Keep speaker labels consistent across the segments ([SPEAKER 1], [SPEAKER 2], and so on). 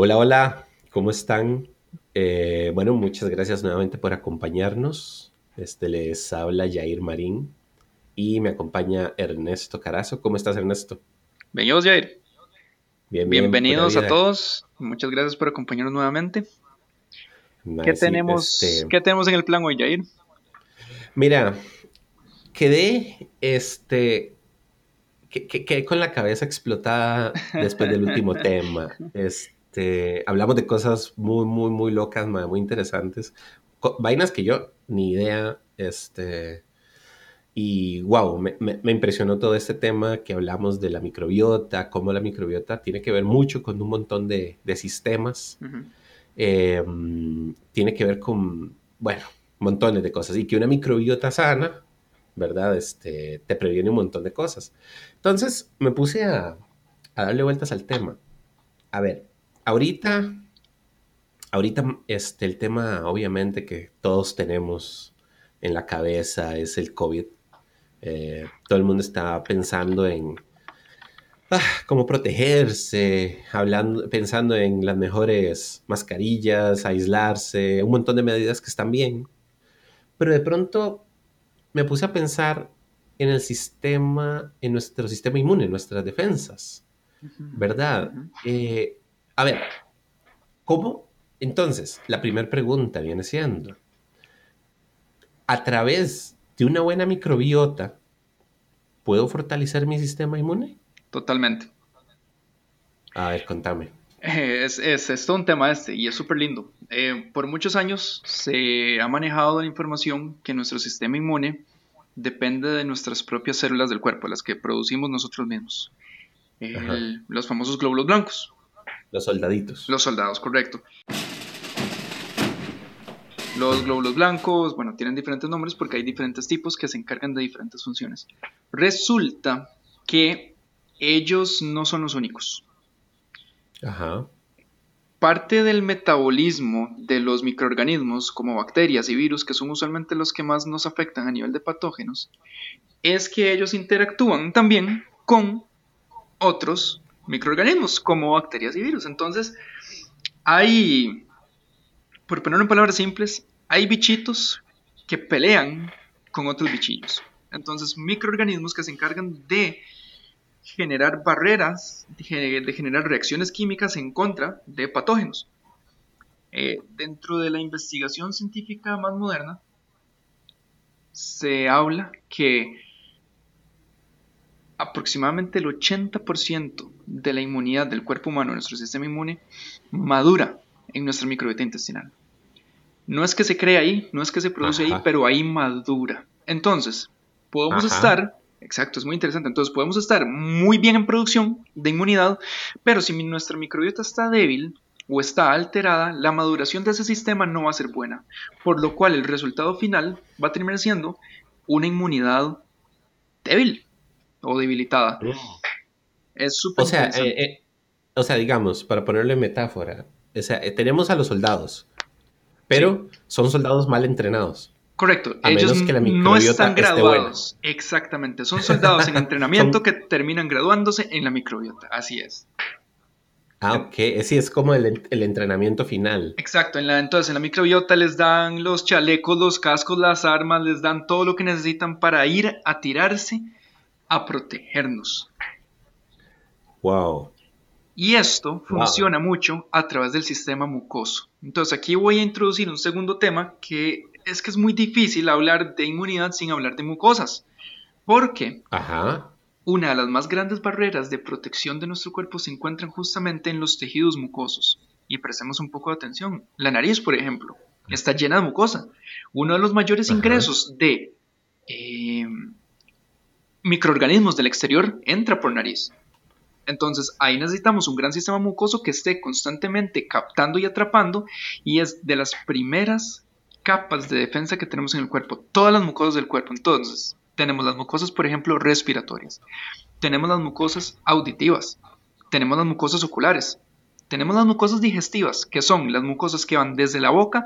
[SPEAKER 1] Hola, hola, ¿cómo están? Eh, bueno, muchas gracias nuevamente por acompañarnos. Este les habla Jair Marín y me acompaña Ernesto Carazo. ¿Cómo estás, Ernesto?
[SPEAKER 2] Bienvenidos, Jair. Bien, Bienvenidos a todos. Muchas gracias por acompañarnos nuevamente. ¿Qué, tenemos, este ¿Qué tenemos en el plan hoy, Jair?
[SPEAKER 1] Mira, quedé este quedé con la cabeza explotada después del último tema. Este, hablamos de cosas muy, muy, muy locas, muy interesantes. Vainas que yo ni idea, este, y wow, me, impresionó todo este tema que hablamos de la microbiota, cómo la microbiota tiene que ver mucho con un montón de, sistemas. Em, tiene que ver con, bueno, montones de cosas. Y que una microbiota sana, ¿verdad? Este, te previene un montón de cosas. Entonces me puse a, darle vueltas al tema. A ver, ahorita, ahorita este, el tema obviamente que todos tenemos en la cabeza es el COVID. Eh, todo el mundo está pensando en ah, cómo protegerse, hablando, pensando en las mejores mascarillas, aislarse, un montón de medidas que están bien. Pero de pronto me puse a pensar en el sistema, en nuestro sistema inmune, en nuestras defensas, ¿verdad? Eh, a ver, ¿cómo? Entonces, la primera pregunta viene siendo, a través de una buena microbiota, ¿puedo fortalecer mi sistema inmune?
[SPEAKER 2] Totalmente.
[SPEAKER 1] A ver, contame.
[SPEAKER 2] Eh, es, es, todo un tema este y es súper lindo. Eh, por muchos años se ha manejado la información que nuestro sistema inmune depende de nuestras propias células del cuerpo, las que producimos nosotros mismos. los famosos glóbulos blancos.
[SPEAKER 1] Los soldaditos.
[SPEAKER 2] Los soldados, correcto. Los glóbulos blancos, bueno, tienen diferentes nombres porque hay diferentes tipos que se encargan de diferentes funciones. Resulta que ellos no son los únicos. Ajá. Parte del metabolismo de los microorganismos, como bacterias y virus, que son usualmente los que más nos afectan a nivel de patógenos, es que ellos interactúan también con otros microorganismos, como bacterias y virus. Entonces, hay, por ponerlo en palabras simples, hay bichitos que pelean con otros bichillos. Entonces, microorganismos que se encargan de generar barreras, de generar reacciones químicas en contra de patógenos. Eh, dentro de la investigación científica más moderna, se habla que aproximadamente el 80% de la inmunidad del cuerpo humano, nuestro sistema inmune, madura en nuestra microbiota intestinal. No es que se crea ahí, no es que se produce ahí, pero ahí madura. Entonces, podemos estar Exacto, es muy interesante. Entonces podemos estar muy bien en producción de inmunidad, pero si nuestra microbiota está débil o está alterada, la maduración de ese sistema no va a ser buena, por lo cual el resultado final va a terminar siendo una inmunidad débil o debilitada. Mm.
[SPEAKER 1] Es súper o sea, eh, eh, o sea, digamos, para ponerle metáfora, o sea, eh, tenemos a los soldados, pero son soldados mal entrenados.
[SPEAKER 2] Correcto, ellos no están graduados. Exactamente, son soldados en entrenamiento que terminan graduándose en la microbiota, así es.
[SPEAKER 1] Ah, ok, sí, es como el, entrenamiento final.
[SPEAKER 2] Exacto, en la, entonces en la microbiota les dan los chalecos, los cascos, las armas, les dan todo lo que necesitan para ir a tirarse a protegernos.
[SPEAKER 1] Wow.
[SPEAKER 2] Y esto funciona mucho a través del sistema mucoso. Entonces aquí voy a introducir un segundo tema que es que es muy difícil hablar de inmunidad sin hablar de mucosas. Porque una de las más grandes barreras de protección de nuestro cuerpo se encuentran justamente en los tejidos mucosos. Y prestemos un poco de atención. La nariz, por ejemplo, está llena de mucosa. Uno de los mayores ingresos de eh, microorganismos del exterior entra por nariz. Entonces ahí necesitamos un gran sistema mucoso que esté constantemente captando y atrapando y es de las primeras capas de defensa que tenemos en el cuerpo, todas las mucosas del cuerpo. Entonces, tenemos las mucosas, por ejemplo, respiratorias, tenemos las mucosas auditivas, tenemos las mucosas oculares, tenemos las mucosas digestivas, que son las mucosas que van desde la boca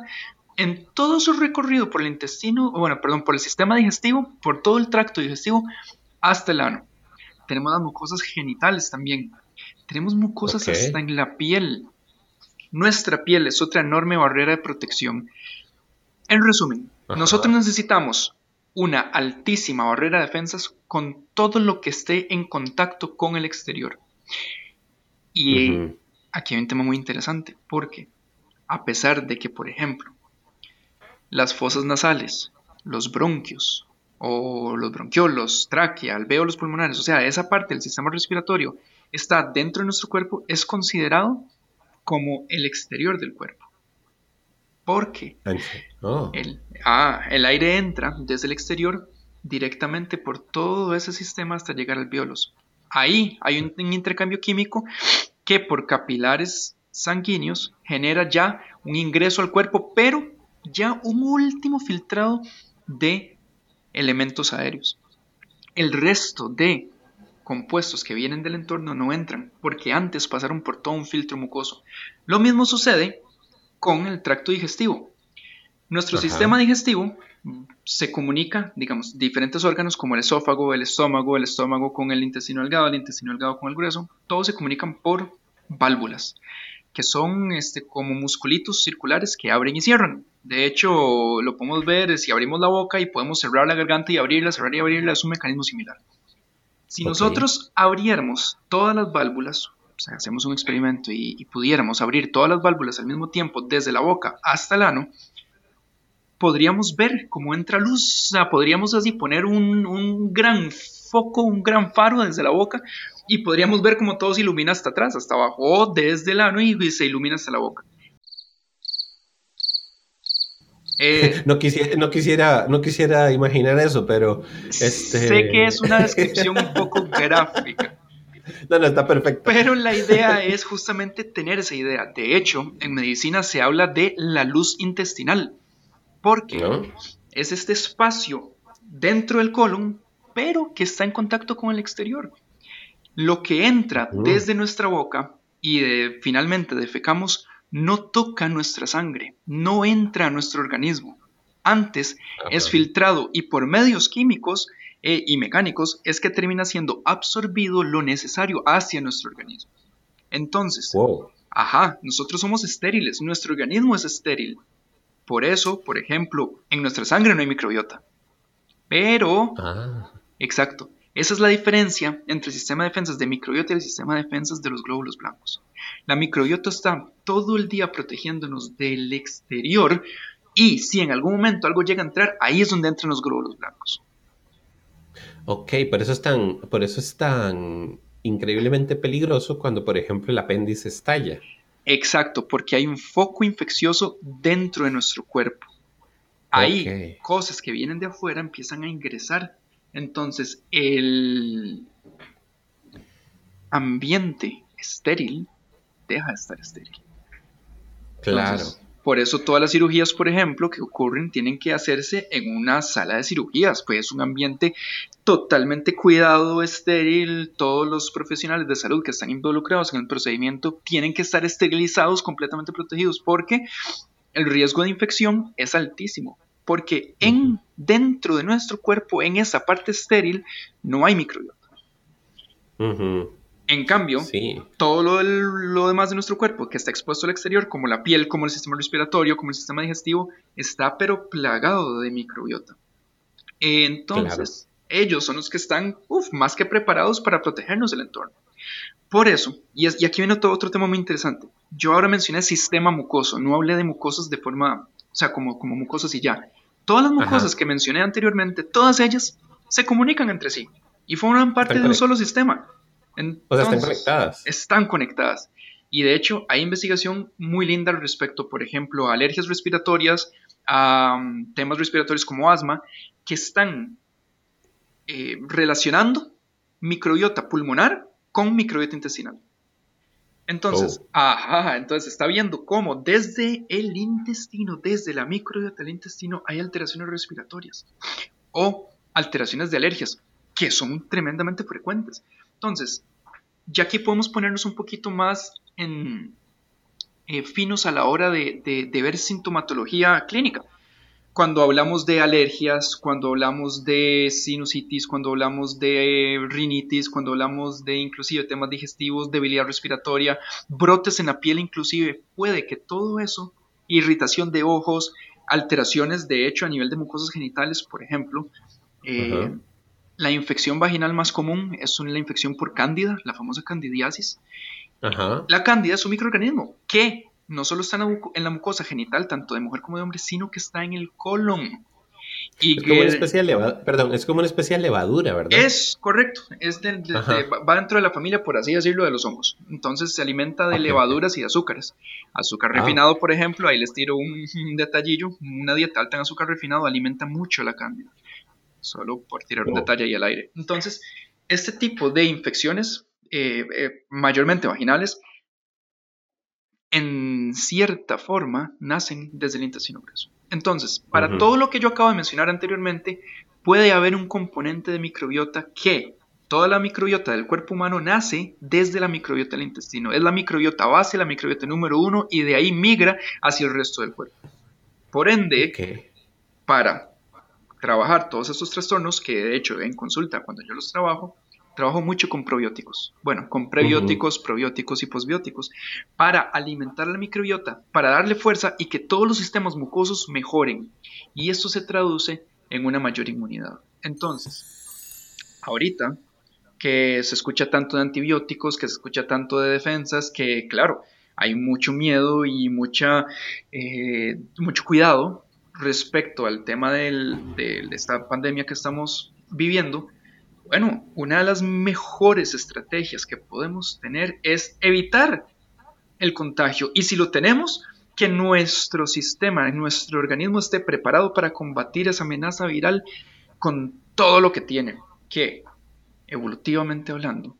[SPEAKER 2] en todo su recorrido por el intestino, bueno, perdón, por el sistema digestivo, por todo el tracto digestivo hasta el ano. Tenemos las mucosas genitales también. Tenemos mucosas hasta en la piel, Nuestra piel es otra enorme barrera de protección. En resumen, nosotros necesitamos una altísima barrera de defensas con todo lo que esté en contacto con el exterior. Y aquí hay un tema muy interesante, porque a pesar de que, por ejemplo, las fosas nasales, los bronquios o los bronquiolos, tráquea, alvéolos pulmonares, o sea, esa parte del sistema respiratorio está dentro de nuestro cuerpo, es considerado como el exterior del cuerpo. Porque oh. el, ah, el aire entra desde el exterior directamente por todo ese sistema hasta llegar al alvéolos. Ahí hay un, un intercambio químico que por capilares sanguíneos genera ya un ingreso al cuerpo, pero ya un último filtrado de elementos aéreos. El resto de compuestos que vienen del entorno no entran porque antes pasaron por todo un filtro mucoso. Lo mismo sucede con el tracto digestivo. Nuestro sistema digestivo se comunica, digamos, diferentes órganos como el esófago, el estómago, el estómago con el intestino delgado, el intestino delgado con el grueso, todos se comunican por válvulas, que son este, como musculitos circulares que abren y cierran. De hecho, lo podemos ver si abrimos la boca y podemos cerrar la garganta y abrirla, cerrar y abrirla, es un mecanismo similar. Si nosotros abriéramos todas las válvulas, o sea, hacemos un experimento y, pudiéramos abrir todas las válvulas al mismo tiempo desde la boca hasta el ano, podríamos ver cómo entra luz, o sea, podríamos así poner un, un gran foco, un gran faro desde la boca y podríamos ver cómo todo se ilumina hasta atrás, hasta abajo, desde el ano y se ilumina hasta la boca.
[SPEAKER 1] Eh, no, quisiera, no, quisiera, no quisiera imaginar eso, pero... Este...
[SPEAKER 2] Sé que es una descripción un poco gráfica.
[SPEAKER 1] No, no, está perfecto.
[SPEAKER 2] Pero la idea es justamente tener esa idea. De hecho, en medicina se habla de la luz intestinal, porque es este espacio dentro del colon, pero que está en contacto con el exterior. Lo que entra mm. desde nuestra boca y finalmente defecamos no toca nuestra sangre, no entra a nuestro organismo. Antes es filtrado y por medios químicos eh, y mecánicos es que termina siendo absorbido lo necesario hacia nuestro organismo. Entonces, ajá, nosotros somos estériles, nuestro organismo es estéril. Por eso, por ejemplo, en nuestra sangre no hay microbiota. Pero, ah. exacto, esa es la diferencia entre el sistema de defensas de microbiota y el sistema de defensas de los glóbulos blancos. La microbiota está todo el día protegiéndonos del exterior y si en algún momento algo llega a entrar, ahí es donde entran los glóbulos blancos.
[SPEAKER 1] Ok, por eso es tan, por eso es tan increíblemente peligroso cuando, por ejemplo, el apéndice estalla.
[SPEAKER 2] Exacto, porque hay un foco infeccioso dentro de nuestro cuerpo. Ahí cosas que vienen de afuera empiezan a ingresar entonces, el ambiente estéril deja de estar estéril.
[SPEAKER 1] Claro.
[SPEAKER 2] por eso todas las cirugías, por ejemplo, que ocurren tienen que hacerse en una sala de cirugías, pues es un ambiente totalmente cuidado, estéril, todos los profesionales de salud que están involucrados en el procedimiento tienen que estar esterilizados, completamente protegidos, porque el riesgo de infección es altísimo porque en, dentro de nuestro cuerpo, en esa parte estéril, no hay microbiota. En cambio, todo lo, lo, demás de nuestro cuerpo que está expuesto al exterior, como la piel, como el sistema respiratorio, como el sistema digestivo, está pero plagado de microbiota. Entonces, ellos son los que están más que preparados para protegernos del entorno. Por eso, y, y aquí viene otro, otro tema muy interesante. Yo ahora mencioné sistema mucoso, no hablé de mucosas de forma o sea, como, como mucosas y ya. Todas las mucosas que mencioné anteriormente, todas ellas se comunican entre sí y forman parte de un solo sistema.
[SPEAKER 1] o sea, están conectadas.
[SPEAKER 2] Están conectadas. Y de hecho, hay investigación muy linda al respecto, por ejemplo, a alergias respiratorias, a um, temas respiratorios como asma, que están eh, relacionando microbiota pulmonar con microbiota intestinal. Entonces, oh. ajá, entonces está viendo cómo desde el intestino, desde la microbiota del intestino, hay alteraciones respiratorias o alteraciones de alergias que son tremendamente frecuentes. Entonces, ya que podemos ponernos un poquito más en, eh, finos a la hora de, ver sintomatología clínica. Cuando hablamos de alergias, cuando hablamos de sinusitis, cuando hablamos de rinitis, cuando hablamos de inclusive temas digestivos, debilidad respiratoria, brotes en la piel inclusive, puede que todo eso, irritación de ojos, alteraciones de hecho a nivel de mucosas genitales, por ejemplo, eh, la infección vaginal más común es la infección por cándida, la famosa candidiasis. La cándida es un microorganismo. Que no solo está en la mucosa genital, tanto de mujer como de hombre, sino que está en el colon.
[SPEAKER 1] Y es como una especie de perdón, es como una especie de levadura, ¿verdad?
[SPEAKER 2] Es correcto, es va dentro de la familia, por así decirlo, de los hongos. Entonces se alimenta de levaduras y de azúcares. Azúcar ah. refinado, por ejemplo, ahí les tiro un, detallillo, una dieta alta en azúcar refinado alimenta mucho la cándida. Solo por tirar un oh. detalle ahí al aire. Entonces, este tipo de infecciones, eh, eh, mayormente vaginales, en cierta forma nacen desde el intestino grueso. Entonces, para todo lo que yo acabo de mencionar anteriormente, puede haber un componente de microbiota que toda la microbiota del cuerpo humano nace desde la microbiota del intestino. Es la microbiota base, la microbiota número uno, y de ahí migra hacia el resto del cuerpo. Por ende, para trabajar todos estos trastornos, que de hecho en consulta cuando yo los trabajo, Trabajo mucho con probióticos, bueno, con prebióticos, probióticos y posbióticos, para alimentar la microbiota, para darle fuerza y que todos los sistemas mucosos mejoren. Y esto se traduce en una mayor inmunidad. Entonces, ahorita que se escucha tanto de antibióticos, que se escucha tanto de defensas, que claro, hay mucho miedo y mucha, eh, mucho cuidado respecto al tema de esta pandemia que estamos viviendo, bueno, una de las mejores estrategias que podemos tener es evitar el contagio. Y si lo tenemos, que nuestro sistema, nuestro organismo esté preparado para combatir esa amenaza viral con todo lo que tiene. Que, evolutivamente hablando,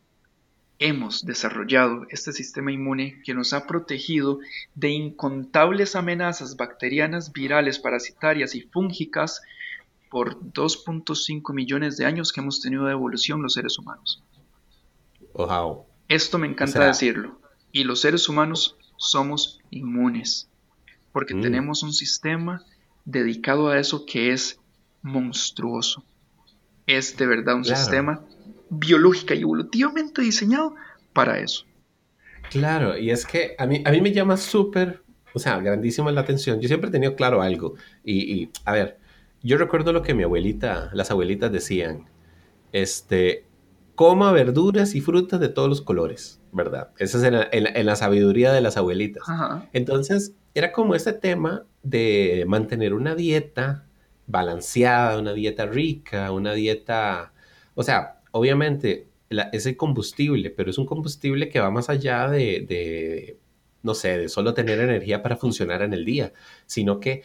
[SPEAKER 2] hemos desarrollado este sistema inmune que nos ha protegido de incontables amenazas bacterianas, virales, parasitarias y fúngicas por 2.5 millones de años que hemos tenido de evolución los seres humanos.
[SPEAKER 1] Wow.
[SPEAKER 2] Esto me encanta decirlo. Y los seres humanos somos inmunes, porque mm. tenemos un sistema dedicado a eso que es monstruoso. Es de verdad un sistema biológico y evolutivamente diseñado para eso.
[SPEAKER 1] Claro, y es que a mí, a mí me llama súper, o sea, grandísima la atención. Yo siempre he tenido claro algo. y a ver, yo recuerdo lo que mi abuelita, las abuelitas decían, este, coma verduras y frutas de todos los colores, ¿verdad? Esa es en la, sabiduría de las abuelitas. Entonces, era como este tema de mantener una dieta balanceada, una dieta rica, una dieta, o sea, obviamente es el combustible, pero es un combustible que va más allá de, de, no sé, de solo tener energía para funcionar en el día, sino que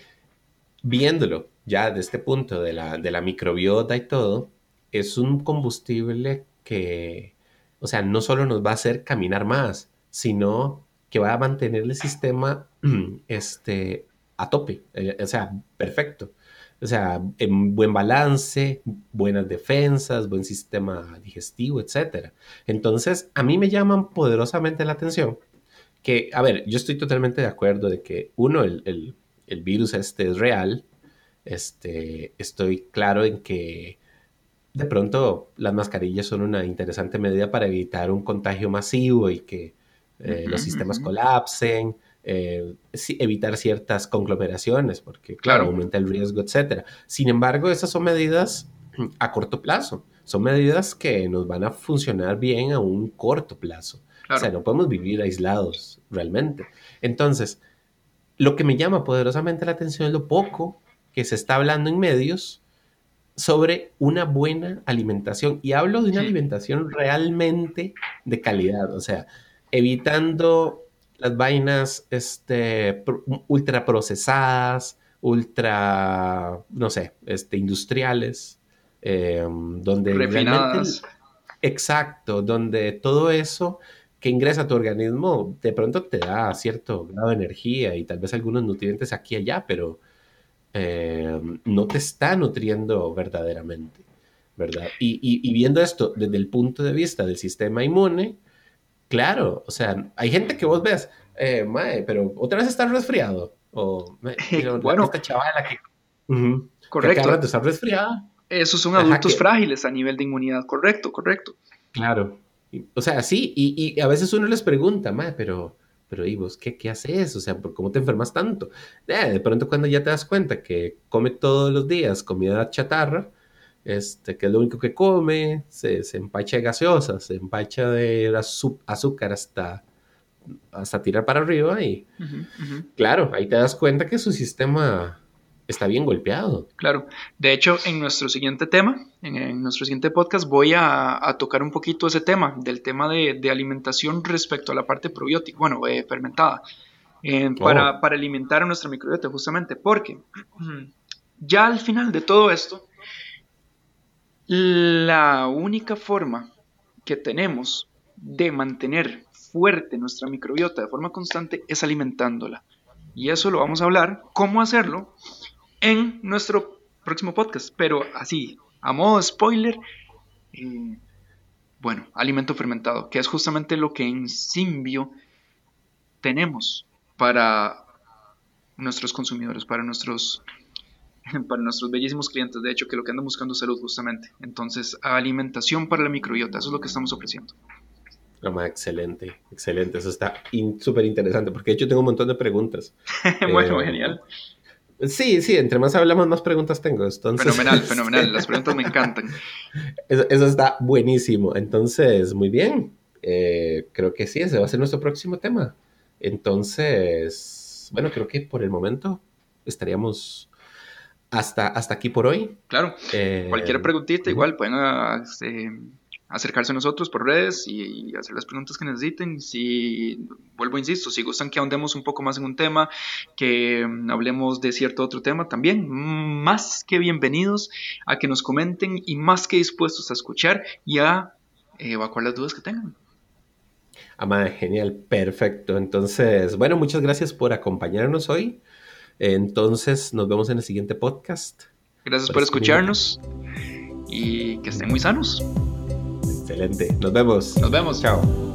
[SPEAKER 1] viéndolo ya de este punto de la, de la microbiota y todo, es un combustible que, o sea, no solo nos va a hacer caminar más, sino que va a mantener el sistema este, a tope, eh, o sea, perfecto. O sea, en buen balance, buenas defensas, buen sistema digestivo, etc. Entonces, a mí me llaman poderosamente la atención que, a ver, yo estoy totalmente de acuerdo de que, uno, el, el, el virus este es real, este, estoy claro en que de pronto las mascarillas son una interesante medida para evitar un contagio masivo y que eh, los sistemas colapsen, eh, evitar ciertas conglomeraciones, porque claro, aumenta el riesgo, etc. Sin embargo, esas son medidas a corto plazo, son medidas que nos van a funcionar bien a un corto plazo. O sea, no podemos vivir aislados realmente. Entonces, lo que me llama poderosamente la atención es lo poco que se está hablando en medios sobre una buena alimentación. Y hablo de una alimentación realmente de calidad, o sea, evitando las vainas este, ultra procesadas, ultra, no sé, este, industriales, em, donde
[SPEAKER 2] Refinadas.
[SPEAKER 1] exacto, donde todo eso que ingresa a tu organismo de pronto te da cierto grado de energía y tal vez algunos nutrientes aquí y allá, pero eh, no te está nutriendo verdaderamente, ¿verdad? Y, viendo esto desde el punto de vista del sistema inmune, claro, o sea, hay gente que vos ves, eh, mae, pero otra vez está resfriado, o
[SPEAKER 2] bueno,
[SPEAKER 1] esta chavala que
[SPEAKER 2] Correcto.
[SPEAKER 1] Que estar resfriada.
[SPEAKER 2] Esos son adultos frágiles a nivel de inmunidad, correcto, correcto.
[SPEAKER 1] Claro. O sea, sí, y, y a veces uno les pregunta, madre, pero, pero ¿y vos qué, qué haces? O sea, ¿cómo te enfermas tanto? Eh, de pronto cuando ya te das cuenta que come todos los días comida chatarra, este, que es lo único que come, se, se empacha de gaseosa, se empacha de azúcar hasta, hasta tirar para arriba y claro, ahí te das cuenta que su sistema está bien golpeado.
[SPEAKER 2] Claro, de hecho en nuestro siguiente tema, en, nuestro siguiente podcast voy a, tocar un poquito ese tema, del tema de, alimentación respecto a la parte probiótica, bueno, eh, fermentada, eh, para, oh. para alimentar a nuestra microbiota justamente, porque ya al final de todo esto, la única forma que tenemos de mantener fuerte nuestra microbiota de forma constante es alimentándola. Y eso lo vamos a hablar, cómo hacerlo, en nuestro próximo podcast. Pero así, a modo de spoiler, eh, bueno, alimento fermentado, que es justamente lo que en Simbio tenemos para nuestros consumidores, para nuestros para nuestros bellísimos clientes, de hecho, que lo que andan buscando es salud justamente. Entonces, alimentación para la microbiota, eso es lo que estamos ofreciendo.
[SPEAKER 1] Excelente, excelente, eso está súper interesante, porque de hecho tengo un montón de preguntas.
[SPEAKER 2] bueno, eh, genial.
[SPEAKER 1] Sí, sí, entre más hablamos, más preguntas tengo. Entonces...
[SPEAKER 2] Fenomenal, fenomenal, las preguntas me encantan.
[SPEAKER 1] Eso, está buenísimo. Entonces, muy bien. Eh, creo que sí, ese va a ser nuestro próximo tema. Entonces, bueno, creo que por el momento estaríamos hasta, hasta aquí por hoy.
[SPEAKER 2] Claro. Eh, Cualquier preguntita, igual pueden este, acercarse a nosotros por redes y, hacer las preguntas que necesiten. Si, vuelvo, insisto, si gustan que ahondemos un poco más en un tema, que mm, hablemos de cierto otro tema, también más que bienvenidos a que nos comenten y más que dispuestos a escuchar y a evacuar las dudas que tengan.
[SPEAKER 1] Ah, genial, perfecto. Entonces, bueno, muchas gracias por acompañarnos hoy. Entonces, nos vemos en el siguiente podcast.
[SPEAKER 2] Gracias por escucharnos y que estén muy sanos.
[SPEAKER 1] Excelente. Nos vemos.
[SPEAKER 2] Nos vemos.
[SPEAKER 1] Chao.